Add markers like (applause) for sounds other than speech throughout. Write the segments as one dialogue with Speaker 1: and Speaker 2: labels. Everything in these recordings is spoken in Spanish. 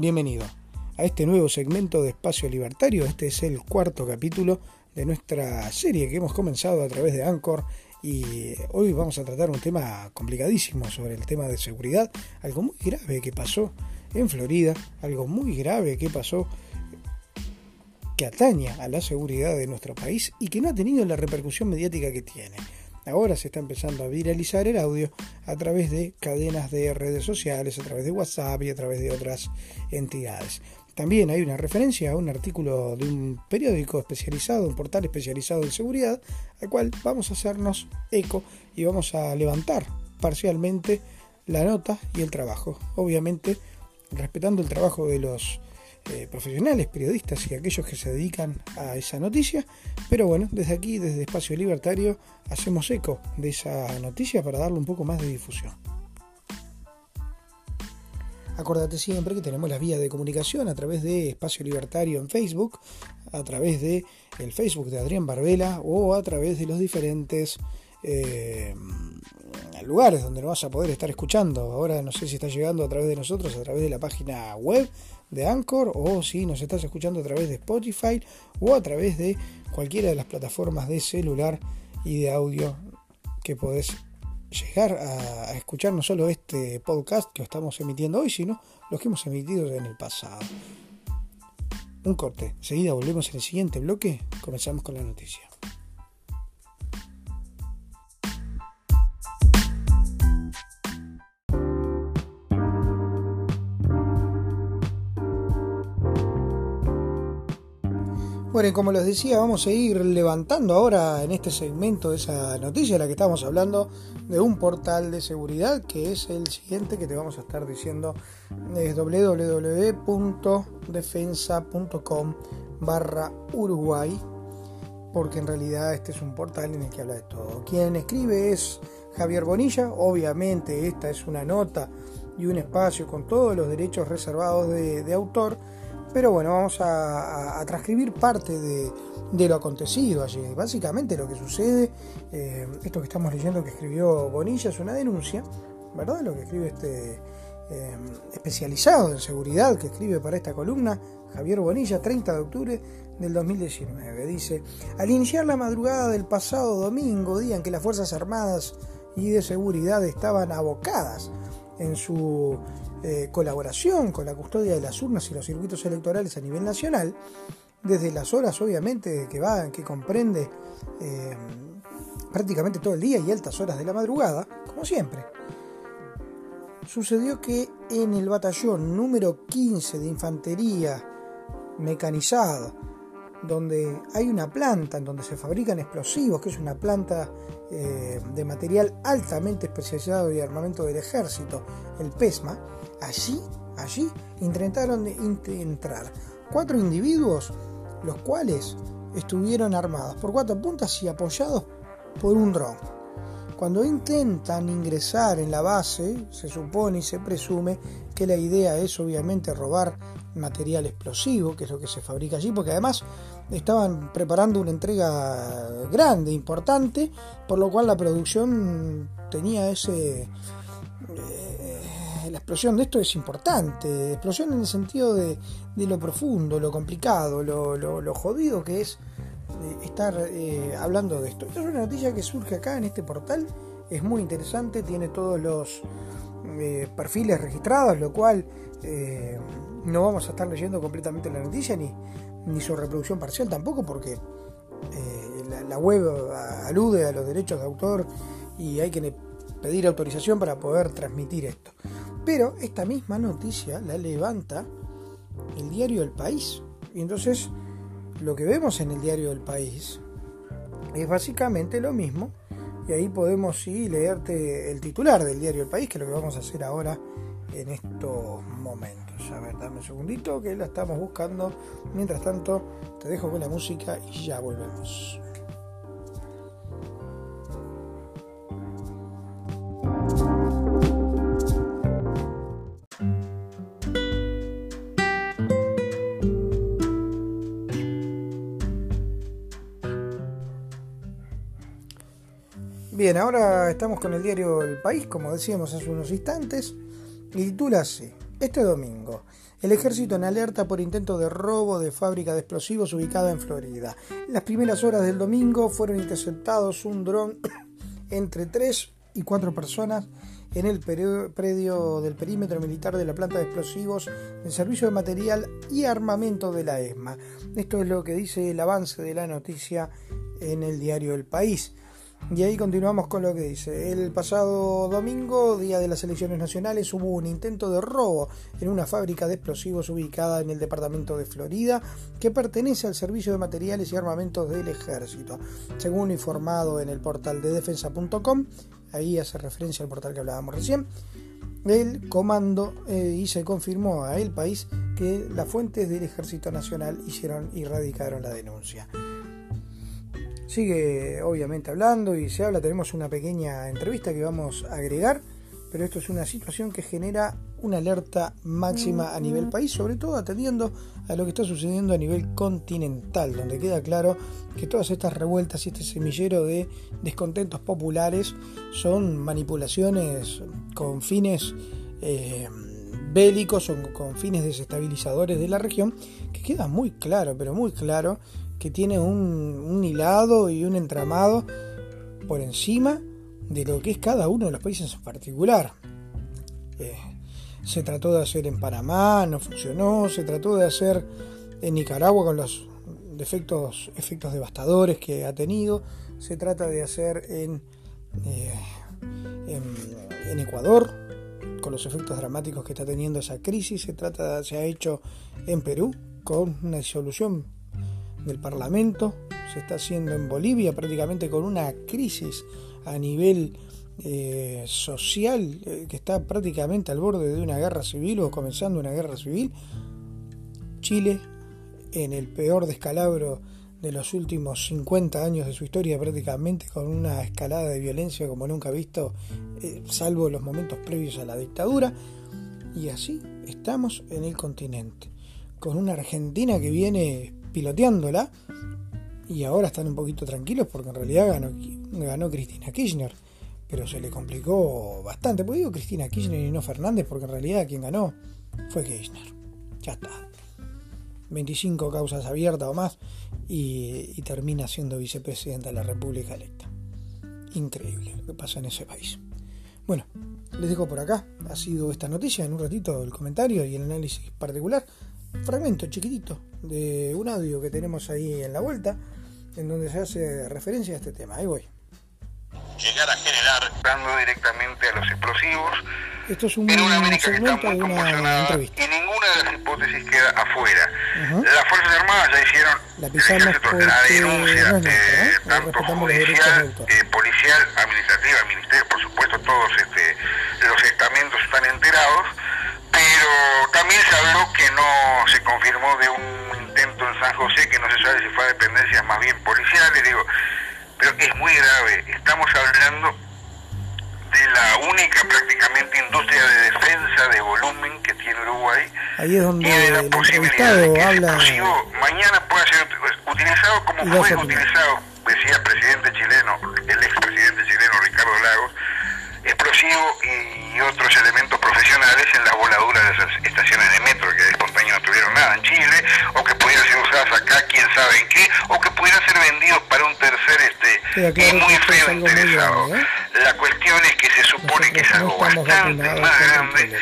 Speaker 1: Bienvenido a este nuevo segmento de Espacio Libertario. Este es el cuarto capítulo de nuestra serie que hemos comenzado a través de Anchor y hoy vamos a tratar un tema complicadísimo sobre el tema de seguridad, algo muy grave que pasó en Florida, algo muy grave que pasó que ataña a la seguridad de nuestro país y que no ha tenido la repercusión mediática que tiene. Ahora se está empezando a viralizar el audio a través de cadenas de redes sociales, a través de WhatsApp y a través de otras entidades. También hay una referencia a un artículo de un periódico especializado, un portal especializado en seguridad, al cual vamos a hacernos eco y vamos a levantar parcialmente la nota y el trabajo. Obviamente respetando el trabajo de los eh, profesionales, periodistas y aquellos que se dedican a esa noticia. Pero bueno, desde aquí, desde Espacio Libertario, hacemos eco de esa noticia para darle un poco más de difusión. Acordate siempre que tenemos la vía de comunicación a través de Espacio Libertario en Facebook, a través de el Facebook de Adrián Barbela o a través de los diferentes eh, lugares donde nos vas a poder estar escuchando. Ahora no sé si estás llegando a través de nosotros, a través de la página web de Anchor o si nos estás escuchando a través de Spotify o a través de cualquiera de las plataformas de celular y de audio que podés llegar a, escuchar no solo este podcast que estamos emitiendo hoy, sino los que hemos emitido en el pasado. Un corte, enseguida volvemos en el siguiente bloque, comenzamos con la noticia. Bueno, como les decía, vamos a ir levantando ahora en este segmento esa noticia de la que estamos hablando de un portal de seguridad que es el siguiente que te vamos a estar diciendo. Es www.defensa.com barra Uruguay porque en realidad este es un portal en el que habla de todo. Quien escribe es Javier Bonilla, obviamente esta es una nota y un espacio con todos los derechos reservados de autor pero bueno, vamos a, transcribir parte de, lo acontecido allí. Básicamente lo que sucede, eh, esto que estamos leyendo que escribió Bonilla es una denuncia, ¿verdad? Lo que escribe este eh, especializado en seguridad que escribe para esta columna, Javier Bonilla, 30 de octubre del 2019. Dice, al iniciar la madrugada del pasado domingo, día en que las Fuerzas Armadas y de Seguridad estaban abocadas en su eh, colaboración con la custodia de las urnas y los circuitos electorales a nivel nacional, desde las horas obviamente que va, que comprende eh, prácticamente todo el día y altas horas de la madrugada, como siempre. Sucedió que en el batallón número 15 de infantería mecanizada, donde hay una planta en donde se fabrican explosivos, que es una planta eh, de material altamente especializado y armamento del ejército, el PESMA, allí, allí intentaron entrar cuatro individuos, los cuales estuvieron armados por cuatro puntas y apoyados por un dron. Cuando intentan ingresar en la base, se supone y se presume que la idea es obviamente robar material explosivo, que es lo que se fabrica allí, porque además estaban preparando una entrega grande, importante, por lo cual la producción tenía ese... Eh, la explosión de esto es importante, explosión en el sentido de, lo profundo, lo complicado, lo, jodido que es eh, estar eh, hablando de esto. Esta es una noticia que surge acá en este portal, es muy interesante, tiene todos los perfiles registrados, lo cual no vamos a estar leyendo completamente la noticia ni, ni su reproducción parcial tampoco, porque eh, la, web alude a los derechos de autor y hay que pedir autorización para poder transmitir esto. Pero esta misma noticia la levanta el diario El País. Y entonces lo que vemos en el diario El País es básicamente lo mismo. Y ahí podemos sí leerte el titular del diario El País, que es lo que vamos a hacer ahora en estos momentos. A ver, dame un segundito que la estamos buscando. Mientras tanto, te dejo con la música y ya volvemos. Bien, ahora estamos con el diario El País, como decíamos hace unos instantes, y titula así. Este domingo, el ejército en alerta por intento de robo de fábrica de explosivos ubicada en Florida. En las primeras horas del domingo fueron interceptados un dron (coughs) entre 3 y 4 personas en el predio del perímetro militar de la planta de explosivos del Servicio de Material y Armamento de la ESMA. Esto es lo que dice el avance de la noticia en el diario El País. Y ahí continuamos con lo que dice. El pasado domingo, día de las elecciones nacionales, hubo un intento de robo en una fábrica de explosivos ubicada en el departamento de Florida que pertenece al Servicio de Materiales y Armamentos del Ejército. Según informado en el portal de defensa.com, ahí hace referencia al portal que hablábamos recién, el comando eh, y se confirmó a el país que las fuentes del Ejército Nacional hicieron y radicaron la denuncia. Sigue obviamente hablando y se habla, tenemos una pequeña entrevista que vamos a agregar, pero esto es una situación que genera una alerta máxima a nivel país, sobre todo atendiendo a lo que está sucediendo a nivel continental, donde queda claro que todas estas revueltas y este semillero de descontentos populares son manipulaciones con fines eh, bélicos o con fines desestabilizadores de la región, que queda muy claro, pero muy claro que tiene un, hilado y un entramado por encima de lo que es cada uno de los países en particular. Eh, se trató de hacer en Panamá, no funcionó, se trató de hacer en Nicaragua con los defectos, efectos devastadores que ha tenido, se trata de hacer en, eh, Ecuador con los efectos dramáticos que está teniendo esa crisis, se trata, se ha hecho en Perú con una disolución del Parlamento, se está haciendo en Bolivia prácticamente con una crisis a nivel eh, social eh, que está prácticamente al borde de una guerra civil o comenzando una guerra civil. Chile, en el peor descalabro de los últimos 50 años de su historia prácticamente, con una escalada de violencia como nunca visto, eh, salvo los momentos previos a la dictadura. Y así estamos en el continente, con una Argentina que viene piloteándola y ahora están un poquito tranquilos porque en realidad ganó, ganó Cristina Kirchner, pero se le complicó bastante. Pues digo Cristina Kirchner y no Fernández porque en realidad quien ganó fue Kirchner. Ya está. 25 causas abiertas o más y, y termina siendo vicepresidenta de la República electa. Increíble lo que pasa en ese país. Bueno, les dejo por acá. Ha sido esta noticia. En un ratito el comentario y el análisis particular fragmento chiquitito de un audio que tenemos ahí en la vuelta, en donde se hace referencia a este tema. Ahí voy.
Speaker 2: Llegar a generar, dando directamente a los explosivos,
Speaker 1: esto es un
Speaker 2: en una América que está muy conmocionada y ninguna de las hipótesis queda afuera. Las Fuerzas Armadas ya hicieron
Speaker 1: la, pisamos la denuncia, no
Speaker 2: eh, tanto judicial, eh, policial, administrativa, ministerio, por supuesto todos este, los estamentos están enterados pero también se habló que no se confirmó de un intento en San José, que no se sabe si fue a dependencias más bien policiales, digo, pero es muy grave, estamos hablando de la única prácticamente industria de defensa de volumen que tiene Uruguay
Speaker 1: Ahí es donde
Speaker 2: y de la posibilidad de que habla... explosivo mañana pueda ser utilizado como fue utilizado, decía el presidente chileno, el expresidente chileno Ricardo Lagos, explosivo y otros elementos profesionales en las voladuras de esas estaciones de metro que de espontáneo no tuvieron nada en Chile, o que pudieran ser usadas acá, quién sabe en qué, o que pudieran ser vendidos para un tercer este muy feo interesado. ¿eh? La cuestión es que se supone que es algo bastante más grande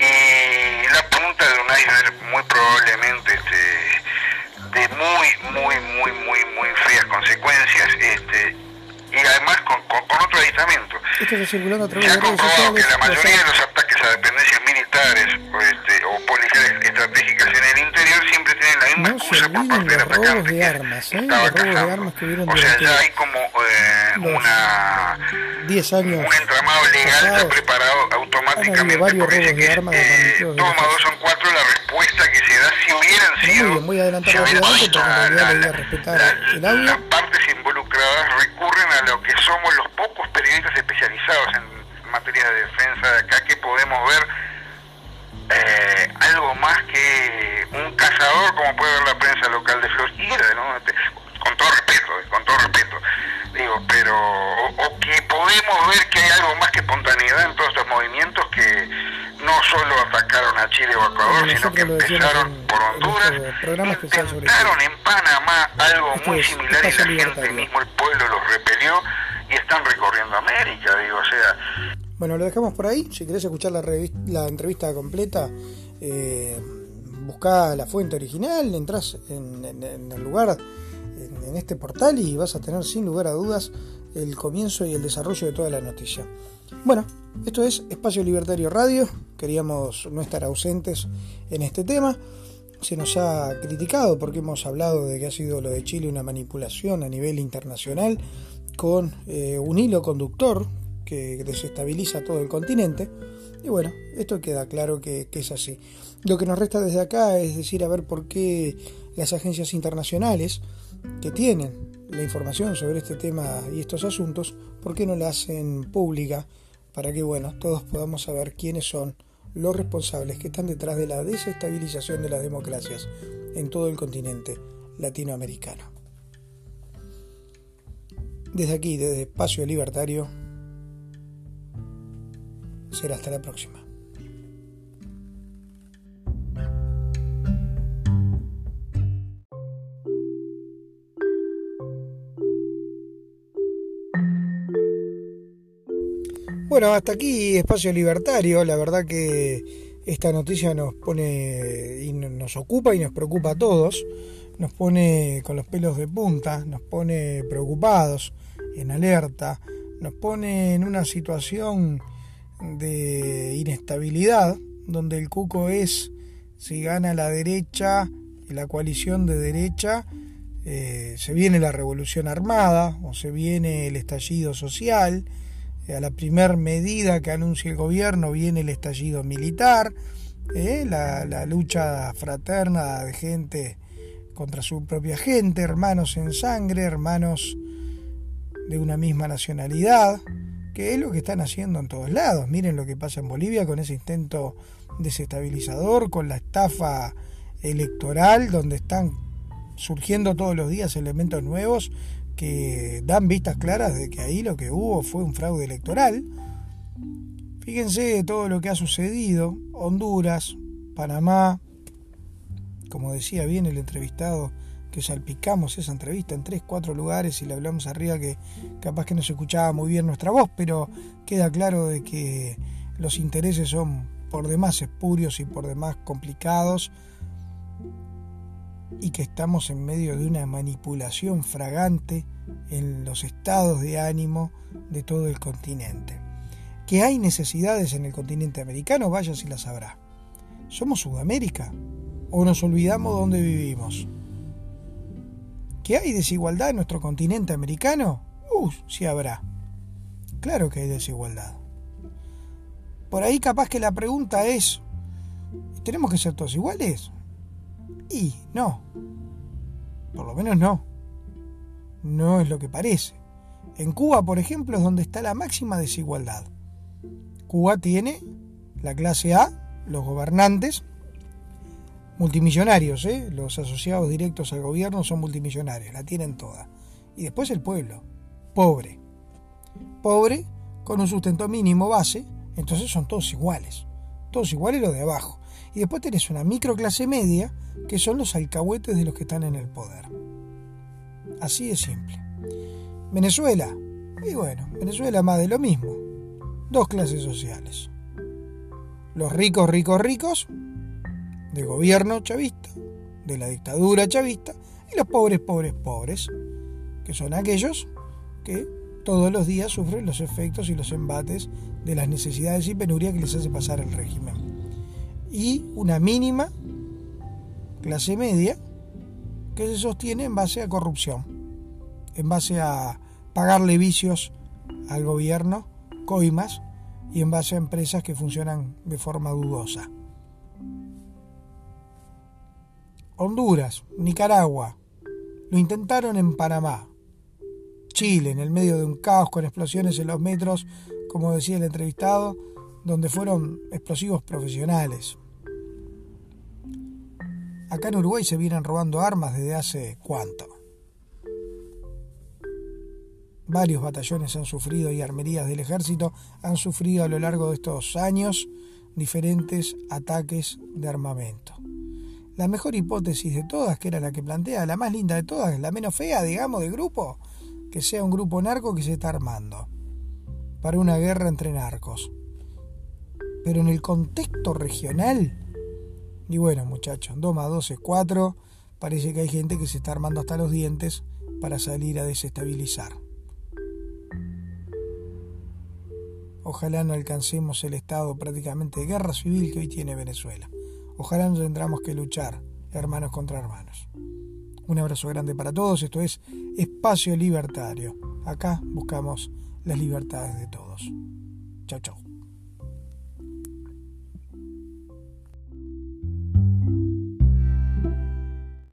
Speaker 2: y la punta de un iceberg muy probablemente este, de muy, muy, muy, muy, muy feas consecuencias. Este, y además con, con, otro aditamento.
Speaker 1: Esto está circulando a través
Speaker 2: Se ha comprobado que la mayoría de los ataques a dependencias militares o, este, o policiales estratégicas en el interior siempre tienen la misma
Speaker 1: No
Speaker 2: excusa por parte del atacante.
Speaker 1: de armas, ¿eh? Los robos de armas que hubieron
Speaker 2: O sea, ya hay como eh, una
Speaker 1: 10 años
Speaker 2: un entramado legal ya
Speaker 1: pasados.
Speaker 2: preparado automáticamente
Speaker 1: varios
Speaker 2: porque dice que eh, toma dos son cuatro la respuesta que se da si hubieran
Speaker 1: Muy
Speaker 2: sido
Speaker 1: bien, voy a adelantar
Speaker 2: si hubiera
Speaker 1: rápidamente
Speaker 2: sido
Speaker 1: porque en
Speaker 2: la-
Speaker 1: realidad le voy a
Speaker 2: la-
Speaker 1: respetar
Speaker 2: la-
Speaker 1: el audio.
Speaker 2: las partes involucradas recurren a lo que somos los pocos periodistas especializados en materia de defensa de acá que podemos ver eh, algo más que un cazador como puede ver la prensa local de Florida, ¿no? Este, con todo respeto, eh, con todo respeto, digo, pero o, o que podemos ver que hay algo más que espontaneidad en todos estos movimientos que no solo atacaron a Chile o a Ecuador, sino que empezaron por Honduras, intentaron en Panamá algo muy similar y la gente mismo, el pueblo los repelió y están recorriendo América, digo, o sea...
Speaker 1: Bueno, lo dejamos por ahí, si querés escuchar la, la entrevista completa, eh, buscá la fuente original, entras en, el lugar, en este portal y vas a tener sin lugar a dudas el comienzo y el desarrollo de toda la noticia. Bueno, esto es Espacio Libertario Radio. Queríamos no estar ausentes en este tema. Se nos ha criticado porque hemos hablado de que ha sido lo de Chile una manipulación a nivel internacional con eh, un hilo conductor que desestabiliza todo el continente. Y bueno, esto queda claro que, que, es así. Lo que nos resta desde acá es decir, a ver por qué las agencias internacionales que tienen la información sobre este tema y estos asuntos, ¿por qué no la hacen pública para que, bueno, todos podamos saber quiénes son los responsables que están detrás de la desestabilización de las democracias en todo el continente latinoamericano? Desde aquí, desde Espacio Libertario, será hasta la próxima. Bueno, hasta aquí Espacio Libertario. La verdad que esta noticia nos pone y nos ocupa y nos preocupa a todos. Nos pone con los pelos de punta, nos pone preocupados, en alerta, nos pone en una situación de inestabilidad, donde el cuco es si gana la derecha, la coalición de derecha, eh, se viene la revolución armada o se viene el estallido social a la primer medida que anuncia el gobierno viene el estallido militar, ¿eh? la, la, lucha fraterna de gente contra su propia gente, hermanos en sangre, hermanos de una misma nacionalidad, que es lo que están haciendo en todos lados. Miren lo que pasa en Bolivia con ese intento desestabilizador, con la estafa electoral, donde están surgiendo todos los días elementos nuevos que dan vistas claras de que ahí lo que hubo fue un fraude electoral. Fíjense todo lo que ha sucedido, Honduras, Panamá, como decía bien el entrevistado, que salpicamos esa entrevista en tres, cuatro lugares y le hablamos arriba que capaz que no se escuchaba muy bien nuestra voz, pero queda claro de que los intereses son por demás espurios y por demás complicados y que estamos en medio de una manipulación fragante en los estados de ánimo de todo el continente. Que hay necesidades en el continente americano, vaya si las habrá. ¿Somos Sudamérica? ¿O nos olvidamos dónde vivimos? ¿Que hay desigualdad en nuestro continente americano? Uh, sí habrá. Claro que hay desigualdad. Por ahí capaz que la pregunta es, ¿tenemos que ser todos iguales? Y no. Por lo menos no. No es lo que parece. En Cuba, por ejemplo, es donde está la máxima desigualdad. Cuba tiene la clase A, los gobernantes, multimillonarios, ¿eh? los asociados directos al gobierno son multimillonarios, la tienen toda. Y después el pueblo, pobre. Pobre, con un sustento mínimo base, entonces son todos iguales. Todos iguales los de abajo. Y después tenés una microclase media, que son los alcahuetes de los que están en el poder. Así de simple. Venezuela. Y bueno, Venezuela más de lo mismo. Dos clases sociales. Los ricos, ricos, ricos, de gobierno chavista, de la dictadura chavista, y los pobres, pobres, pobres, que son aquellos que todos los días sufren los efectos y los embates de las necesidades y penuria que les hace pasar el régimen. Y una mínima clase media que se sostiene en base a corrupción, en base a pagarle vicios al gobierno, coimas, y en base a empresas que funcionan de forma dudosa. Honduras, Nicaragua, lo intentaron en Panamá, Chile, en el medio de un caos con explosiones en los metros, como decía el entrevistado, donde fueron explosivos profesionales. Acá en Uruguay se vienen robando armas desde hace cuánto. Varios batallones han sufrido y armerías del ejército han sufrido a lo largo de estos años diferentes ataques de armamento. La mejor hipótesis de todas, que era la que plantea, la más linda de todas, la menos fea, digamos, de grupo, que sea un grupo narco que se está armando para una guerra entre narcos. Pero en el contexto regional, y bueno muchachos, 2 más 2 es 4, parece que hay gente que se está armando hasta los dientes para salir a desestabilizar. Ojalá no alcancemos el estado prácticamente de guerra civil que hoy tiene Venezuela. Ojalá no tendremos que luchar hermanos contra hermanos. Un abrazo grande para todos. Esto es Espacio Libertario. Acá buscamos las libertades de todos. Chao, chao.